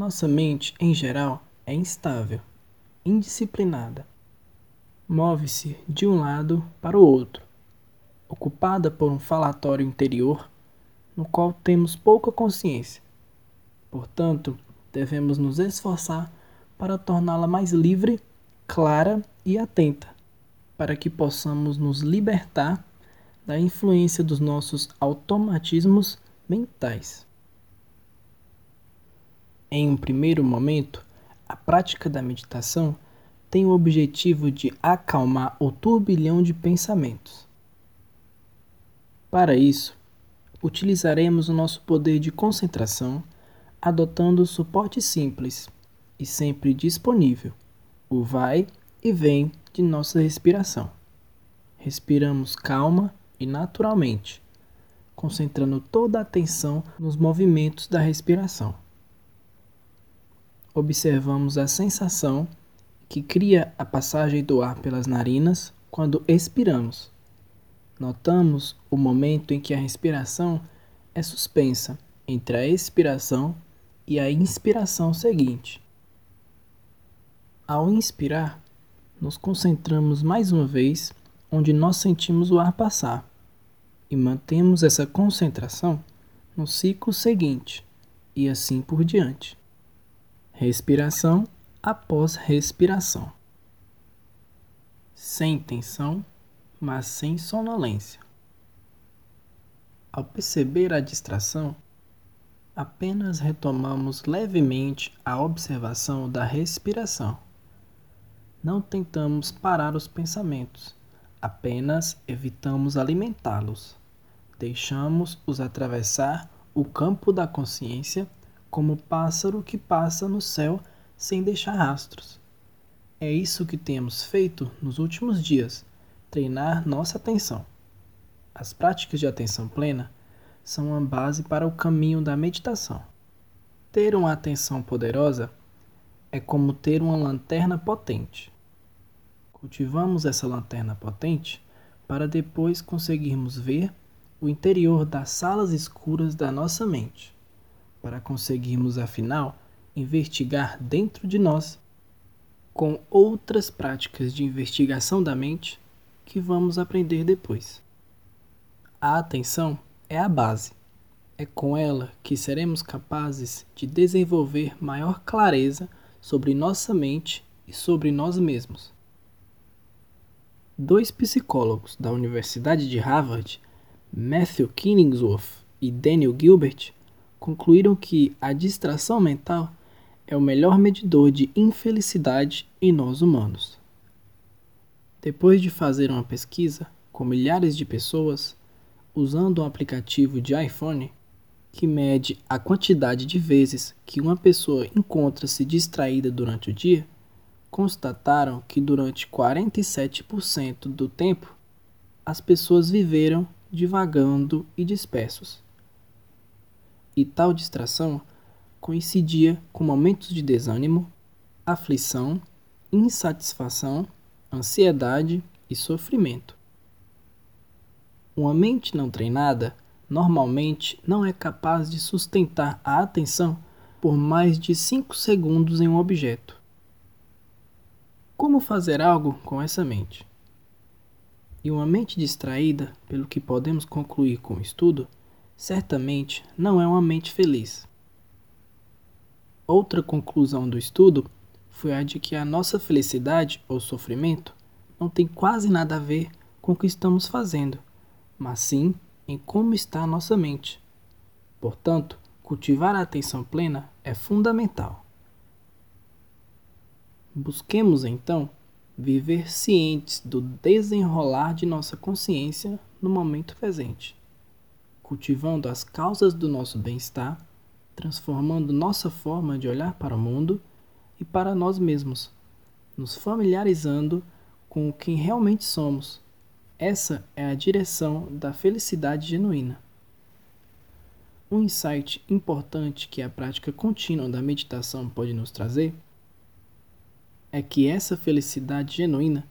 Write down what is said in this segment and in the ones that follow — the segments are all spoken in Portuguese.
Nossa mente, em geral, é instável, indisciplinada. Move-se de um lado para o outro, ocupada por um falatório interior no qual temos pouca consciência. Portanto, devemos nos esforçar para torná-la mais livre, clara e atenta, para que possamos nos libertar da influência dos nossos automatismos mentais. Em um primeiro momento, a prática da meditação tem o objetivo de acalmar o turbilhão de pensamentos. Para isso, utilizaremos o nosso poder de concentração adotando o suporte simples e sempre disponível, o vai e vem de nossa respiração. Respiramos calma e naturalmente, concentrando toda a atenção nos movimentos da respiração. Observamos a sensação que cria a passagem do ar pelas narinas quando expiramos. Notamos o momento em que a respiração é suspensa entre a expiração e a inspiração seguinte. Ao inspirar, nos concentramos mais uma vez onde nós sentimos o ar passar e mantemos essa concentração no ciclo seguinte e assim por diante. Respiração após respiração. Sem tensão, mas sem sonolência. Ao perceber a distração, apenas retomamos levemente a observação da respiração. Não tentamos parar os pensamentos, apenas evitamos alimentá-los deixamos-os atravessar o campo da consciência como pássaro que passa no céu sem deixar rastros. É isso que temos feito nos últimos dias, treinar nossa atenção. As práticas de atenção plena são uma base para o caminho da meditação. Ter uma atenção poderosa é como ter uma lanterna potente. Cultivamos essa lanterna potente para depois conseguirmos ver o interior das salas escuras da nossa mente, para conseguirmos, afinal, investigar dentro de nós com outras práticas de investigação da mente que vamos aprender depois. A atenção é a base. É com ela que seremos capazes de desenvolver maior clareza sobre nossa mente e sobre nós mesmos. Dois psicólogos da Universidade de Harvard Matthew Killingsworth e Daniel Gilbert concluíram que a distração mental é o melhor medidor de infelicidade em nós humanos. Depois de fazer uma pesquisa com milhares de pessoas, usando um aplicativo de iPhone que mede a quantidade de vezes que uma pessoa encontra-se distraída durante o dia, constataram que durante 47% do tempo as pessoas viveram divagando e dispersos. E tal distração coincidia com momentos de desânimo, aflição, insatisfação, ansiedade e sofrimento. Uma mente não treinada normalmente não é capaz de sustentar a atenção por mais de 5 segundos em um objeto. Como fazer algo com essa mente? E uma mente distraída, pelo que podemos concluir com o estudo, certamente não é uma mente feliz. Outra conclusão do estudo foi a de que a nossa felicidade ou sofrimento não tem quase nada a ver com o que estamos fazendo, mas sim em como está a nossa mente. Portanto, cultivar a atenção plena é fundamental. Busquemos então viver cientes do desenrolar de nossa consciência no momento presente, cultivando as causas do nosso bem-estar, transformando nossa forma de olhar para o mundo e para nós mesmos, nos familiarizando com quem realmente somos. Essa é a direção da felicidade genuína. Um insight importante que a prática contínua da meditação pode nos trazer é que essa felicidade genuína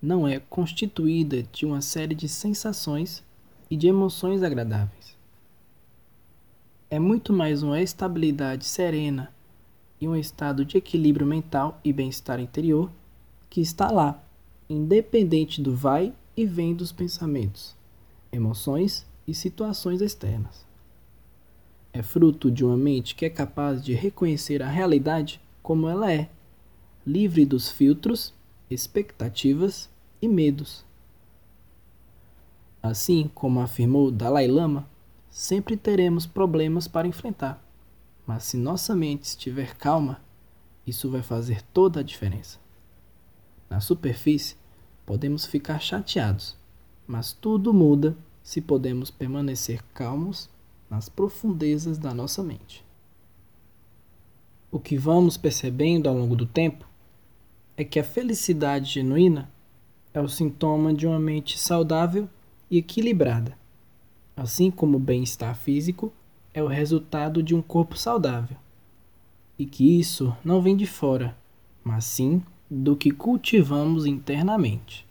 não é constituída de uma série de sensações e de emoções agradáveis. É muito mais uma estabilidade serena e um estado de equilíbrio mental e bem-estar interior que está lá, independente do vai e vem dos pensamentos, emoções e situações externas. É fruto de uma mente que é capaz de reconhecer a realidade como ela é, livre dos filtros, expectativas e medos. Assim como afirmou Dalai Lama, sempre teremos problemas para enfrentar, mas se nossa mente estiver calma, isso vai fazer toda a diferença. Na superfície, podemos ficar chateados, mas tudo muda se podemos permanecer calmos nas profundezas da nossa mente. O que vamos percebendo ao longo do tempo é que a felicidade genuína é o sintoma de uma mente saudável e equilibrada, assim como o bem-estar físico é o resultado de um corpo saudável, e que isso não vem de fora, mas sim do que cultivamos internamente.